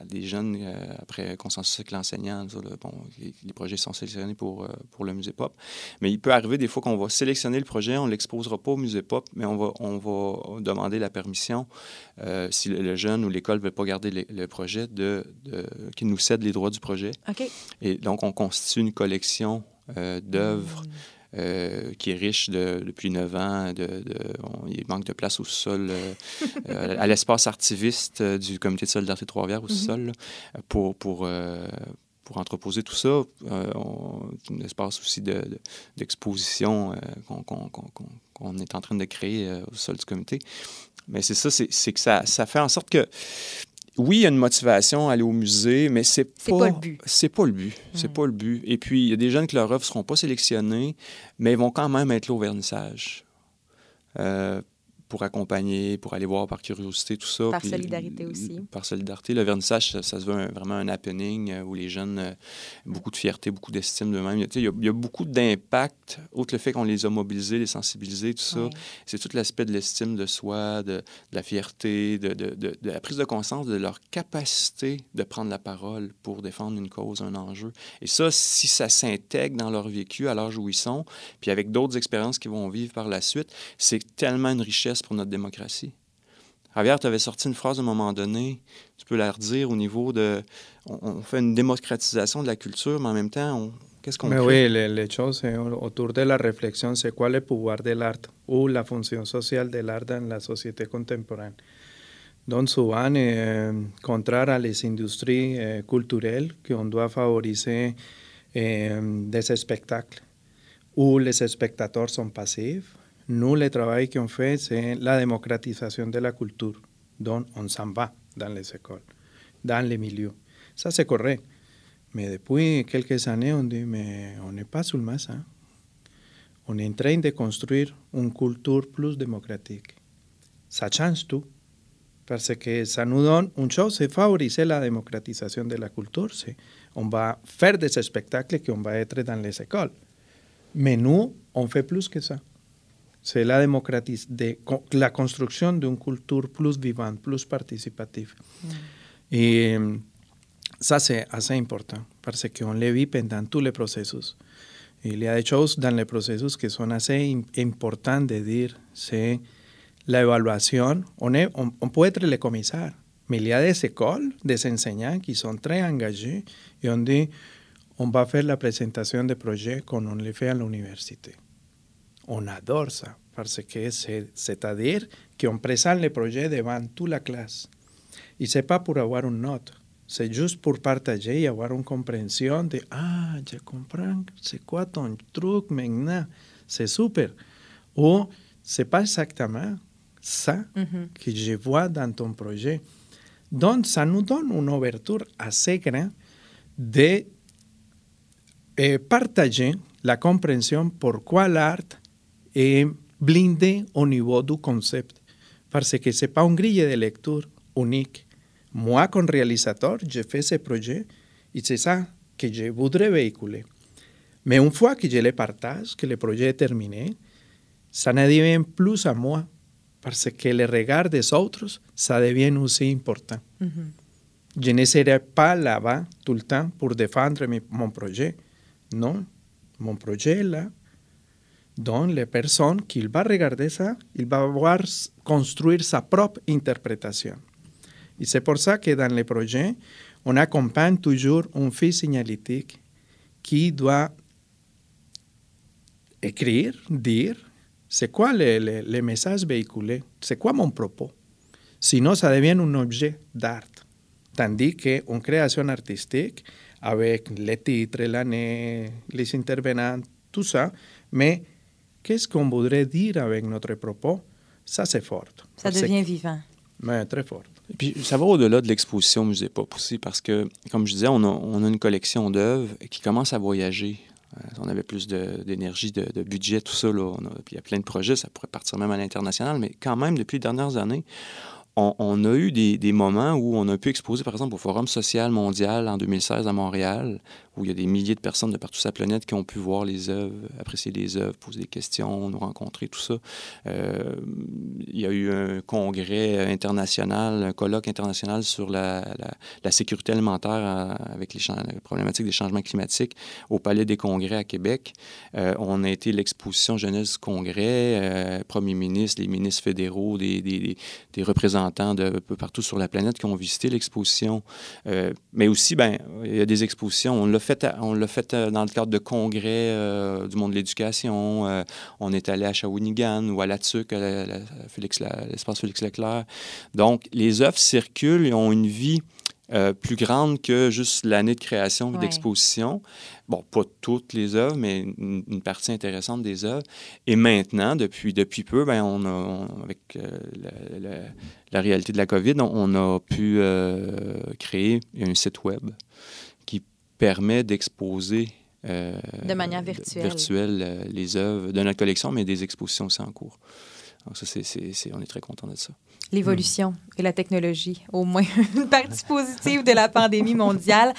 des jeunes, euh, après consensus avec l'enseignant, bon, les, projets sont sélectionnés pour, euh, pour le musée pop. Mais il peut arriver des fois qu'on va sélectionner le projet, on ne l'exposera pas au musée pop, mais on va, on va demander la permission, si le, jeune ou l'école ne veut pas garder le, projet, de, de qu'il nous cède les droits du projet. Et donc, on constitue une collection d'œuvres. Mm. Euh, qui est riche depuis neuf ans. De, il manque de place au sol, euh, euh, à l'espace artiviste du comité de solidarité Trois-Rivières au mhm. sol, pour, pour, pour entreposer tout ça. un espace aussi d'exposition qu'on est en train de créer au sol du comité. Mais c'est ça, c'est que ça, ça fait en sorte que oui, il y a une motivation à aller au musée, mais c'est pas, pas, le but. C'est pas le but. C'est hmm. pas le but. Et puis, il y a des jeunes que leurs œuvres ne seront pas sélectionnées, mais ils vont quand même être là au vernissage. Euh, pour accompagner, pour aller voir par curiosité, tout ça. Par solidarité aussi. Par solidarité. Le vernissage, ça, se veut vraiment un happening euh, où les jeunes, euh, beaucoup de fierté, beaucoup d'estime d'eux-mêmes. Il, y a beaucoup d'impact, outre le fait qu'on les a mobilisés, les sensibilisés, tout ça. C'est tout l'aspect de l'estime de soi, de, la fierté, de, de, de, la prise de conscience de leur capacité de prendre la parole pour défendre une cause, un enjeu. Et ça, si ça s'intègre dans leur vécu à l'âge où ils sont, puis avec d'autres expériences qu'ils vont vivre par la suite, c'est tellement une richesse pour notre démocratie. Javier, tu avais sorti une phrase à un moment donné, tu peux la redire au niveau de... On, fait une démocratisation de la culture, mais en même temps, qu'est-ce qu'on fait? Oui, les, choses autour de la réflexion, c'est quoi le pouvoir de l'art ou la fonction sociale de l'art dans la société contemporaine. Donc souvent, eh, contraire à les industries eh, culturelles, qu'on doit favoriser eh, des spectacles où les spectateurs sont passifs, nous, le travail qu'on fait, c'est la démocratisation de la culture, dont on s'en va dans les écoles, dans les milieux. Ça, c'est correct. Mais depuis quelques années, on dit, mais on n'est pas seulement ça. On est en train de construire une culture plus démocratique. Ça change tout. Parce que ça nous donne une chose, c'est favoriser la démocratisation de la culture. On va faire des spectacles qu'on va être dans les écoles. Mais nous, on fait plus que ça c'est la, de, la construction d'une culture plus vivante, plus participative. Mm. Et ça, c'est assez important parce qu'on le vit pendant tous les processus. Il y a des choses dans les processus qui sont assez importantes de dire. C'est la évaluation. On, est, on, on, peut être le commissaire, mais il y a des écoles, des enseignants qui sont très engagés et on dit on va faire la présentation de projets comme on le fait à l'université on adore ça, parce que c'est-à-dire qu'on présente le projet devant toute la classe. N'est pas pour avoir une note, c'est juste pour partager et avoir une compréhension de Ah, je comprends, c'est quoi ton truc maintenant, c'est super. Ou c'est pas exactement ça que je vois dans ton projet. Donc, ça nous donne une ouverture assez grande de eh, partager la compréhension pourquoi l'art est blindé au niveau du concept, parce que ce n'est pas une grille de lecture unique. Moi, comme réalisateur, j'ai fait ce projet et c'est ça que je voudrais véhiculer. Mais une fois que je le partage, que le projet est terminé, ça ne devient plus à moi, parce que le regard des autres, ça devient aussi important. Je ne serai pas là-bas tout le temps pour défendre mon projet. Non, mon projet est là. Donc, la personne qui va regarder ça, il va voir construire sa propre interprétation. Et c'est pour ça que dans les projets, on accompagne toujours un fils signalétique qui doit écrire, dire, c'est quoi le, le, le, message véhiculé, c'est quoi mon propos. Sinon, ça devient un objet d'art. Tandis qu'une création artistique, avec les titres, l'année, les intervenants, tout ça, mais qu'est-ce qu'on voudrait dire avec notre propos, ça c'est fort. Ça devient vivant. Mais très fort. Et puis, ça va au-delà de l'exposition au Musée Pop aussi, parce que, comme je disais, on a, on a une collection d'œuvres qui commence à voyager. Euh, on avait plus d'énergie, de, de, budget, tout ça. Là. On a, puis il y a plein de projets, ça pourrait partir même à l'international, mais quand même, depuis les dernières années, on, on a eu des, des, moments où on a pu exposer, par exemple, au Forum social mondial en 2016 à Montréal, où il y a des milliers de personnes de partout sur la planète qui ont pu voir les œuvres, apprécier les œuvres, poser des questions, nous rencontrer, tout ça. Euh, il y a eu un congrès international, un colloque international sur la, la, la sécurité alimentaire euh, avec les, les, problématiques des changements climatiques au Palais des Congrès à Québec. Euh, on a été l'exposition jeunesse Congrès, euh, premier ministre, les ministres fédéraux, des, représentants de peu partout sur la planète qui ont visité l'exposition. Mais aussi, ben, il y a des expositions, on l'a fait, on l'a fait dans le cadre de congrès euh, du monde de l'éducation. Euh, on est allé à Shawinigan ou à La Tuque, à l'espace Félix Leclerc. Donc, les œuvres circulent et ont une vie euh, plus grande que juste l'année de création et ouais. d'exposition. Bon, pas toutes les œuvres, mais une, une, partie intéressante des œuvres. Et maintenant, depuis, depuis peu, ben, on a, on, avec euh, la, la, la, réalité de la COVID, on, on a pu euh, créer un site web permet d'exposer euh, de manière virtuelle, virtuelle euh, les œuvres de notre collection, mais des expositions aussi en cours. Donc ça, c'est, c'est, on est très content de ça. L'évolution mmh. et la technologie, au moins une partie positive de la pandémie mondiale.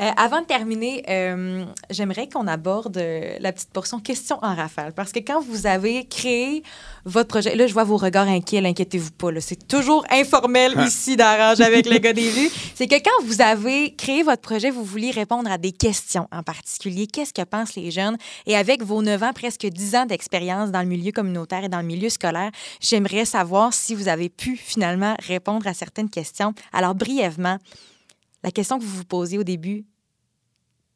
Euh, avant de terminer, euh, j'aimerais qu'on aborde euh, la petite portion questions en rafale. Parce que quand vous avez créé votre projet, là, je vois vos regards inquiets, inquiétez-vous pas. C'est toujours informel ici d'arrange avec le gars des vues. C'est que quand vous avez créé votre projet, vous vouliez répondre à des questions en particulier. Qu'est-ce que pensent les jeunes? Et avec vos 9 ans, presque 10 ans d'expérience dans le milieu communautaire et dans le milieu scolaire, j'aimerais savoir si vous avez pu finalement répondre à certaines questions. Alors, brièvement, la question que vous vous posiez au début,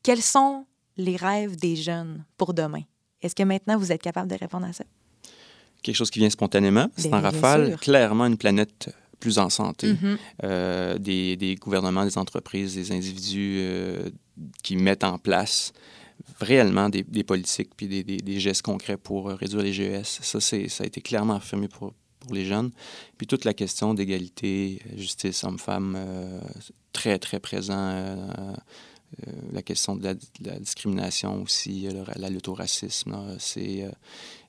quels sont les rêves des jeunes pour demain? Est-ce que maintenant vous êtes capable de répondre à ça? Quelque chose qui vient spontanément. C'est en rafale, clairement une planète plus en santé. Mm -hmm. euh, des, des, gouvernements, des entreprises, des individus euh, qui mettent en place réellement des, des politiques puis des, des, gestes concrets pour réduire les GES. Ça, ça a été clairement affirmé pour, pour les jeunes. Puis toute la question d'égalité, justice homme-femme, euh, très, très présent. Euh, la question de la, de la, discrimination aussi, la, la lutte au racisme. C'est,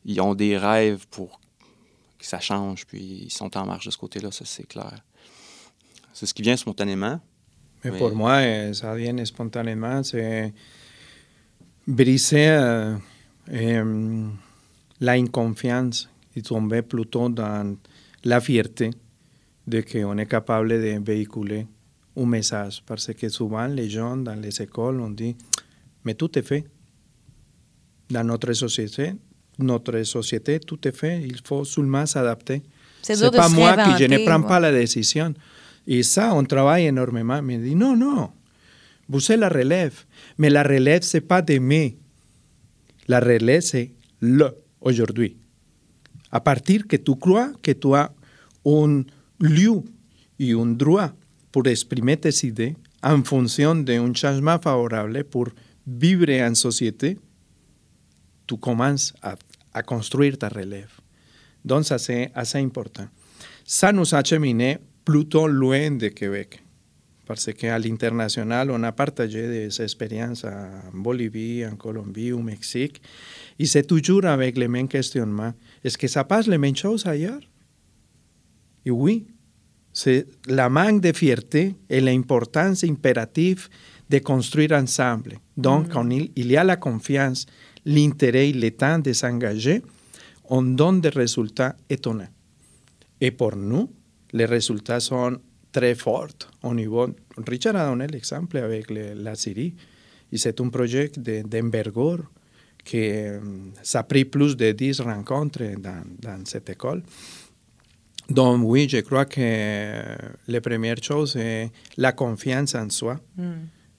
ils ont des rêves pour que ça change, puis ils sont en marche de ce côté-là, ça c'est clair. C'est ce qui vient spontanément. Mais, mais... pour moi, ça vient spontanément, c'est briser euh, euh, l'inconfiance et tomber plutôt dans la fierté de qu'on est capable de véhiculer un message. Parce que souvent, les gens dans les écoles, on dit, mais tout est fait. Dans notre société, notre société, tout est fait. Il faut seulement s'adapter. C'est pas moi qui je ne prends pas la décision. Et ça, on travaille énormément. Mais dit, non, non, vous êtes la relève. Mais la relève, ce n'est pas demain. La relève, c'est le, aujourd'hui. À partir que tu crois que tu as un lieu et un droit pour exprimer tes idées en fonction d'un changement favorable pour vivre en société, tu commences à, à construire ta relève. Donc, ça, c'est assez important. Ça nous a acheminé plutôt loin de Québec, parce qu'à l'international, on a partagé des expériences en Bolivie, en Colombie, au Mexique, et c'est toujours avec les mêmes questionnements. Est-ce que ça passe les mêmes choses ailleurs? Et oui, c'est la manque de fierté et l'importance impérative de construire ensemble. Donc, quand il, il y a la confiance, l'intérêt le temps de s'engager, on donne des résultats étonnants. Et pour nous, les résultats sont très forts au niveau. Richard a donné l'exemple avec le- la Syrie. C'est un projet de- d'envergure que ça a pris plus de 10 rencontres dans, dans cette école. Donc oui, je crois que euh, la première chose c'est la confiance en soi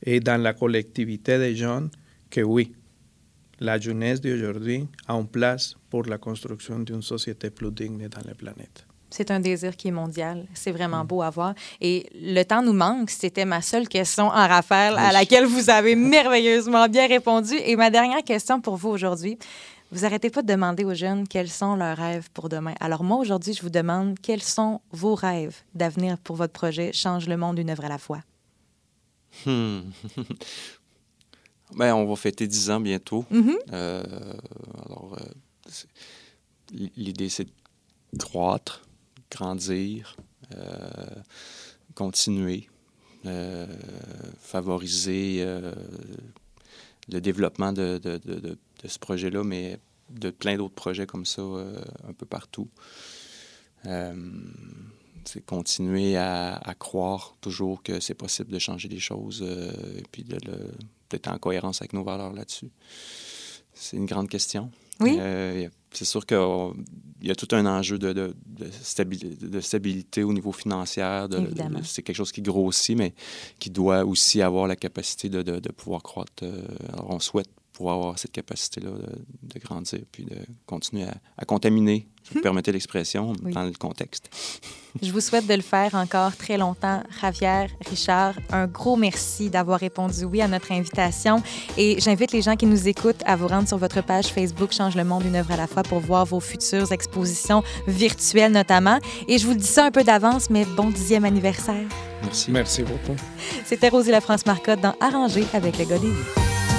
et dans la collectivité des jeunes que oui, la jeunesse d'aujourd'hui a une place pour la construction d'une société plus digne dans la planète. C'est un désir qui est mondial. C'est vraiment beau à voir. Et le temps nous manque. C'était ma seule question en rafale à laquelle vous avez merveilleusement bien répondu. Et ma dernière question pour vous aujourd'hui. Vous arrêtez pas de demander aux jeunes quels sont leurs rêves pour demain. Alors moi, aujourd'hui, je vous demande quels sont vos rêves d'avenir pour votre projet Change le monde une œuvre à la fois? Hmm. ben, on va fêter 10 ans bientôt. Mhm. Euh, alors, euh, l'idée, c'est de croître, grandir, euh, continuer, euh, favoriser euh, le développement de, ce projet-là, mais de plein d'autres projets comme ça un peu partout. C'est continuer à, à croire toujours que c'est possible de changer les choses et puis d'être en cohérence avec nos valeurs là-dessus. C'est une grande question. Oui. Euh, c'est sûr qu'il y a tout un enjeu de, de, de stabi- de stabilité au niveau financier. c'est quelque chose qui grossit, mais qui doit aussi avoir la capacité de pouvoir croître. euh, alors, on souhaite pouvoir avoir cette capacité-là de, de grandir puis de continuer à, à contaminer, si vous me permettez l'expression, Oui. dans le contexte. Je vous souhaite de le faire encore très longtemps. Javier, Richard, un gros merci d'avoir répondu oui à notre invitation. Et j'invite les gens qui nous écoutent à vous rendre sur votre page Facebook Change le monde une œuvre à la fois pour voir vos futures expositions virtuelles notamment. Et je vous le dis ça un peu d'avance, mais bon dixième anniversaire. Merci. Merci beaucoup. C'était Rosie La France Marcotte dans Arranger avec le gars des vies.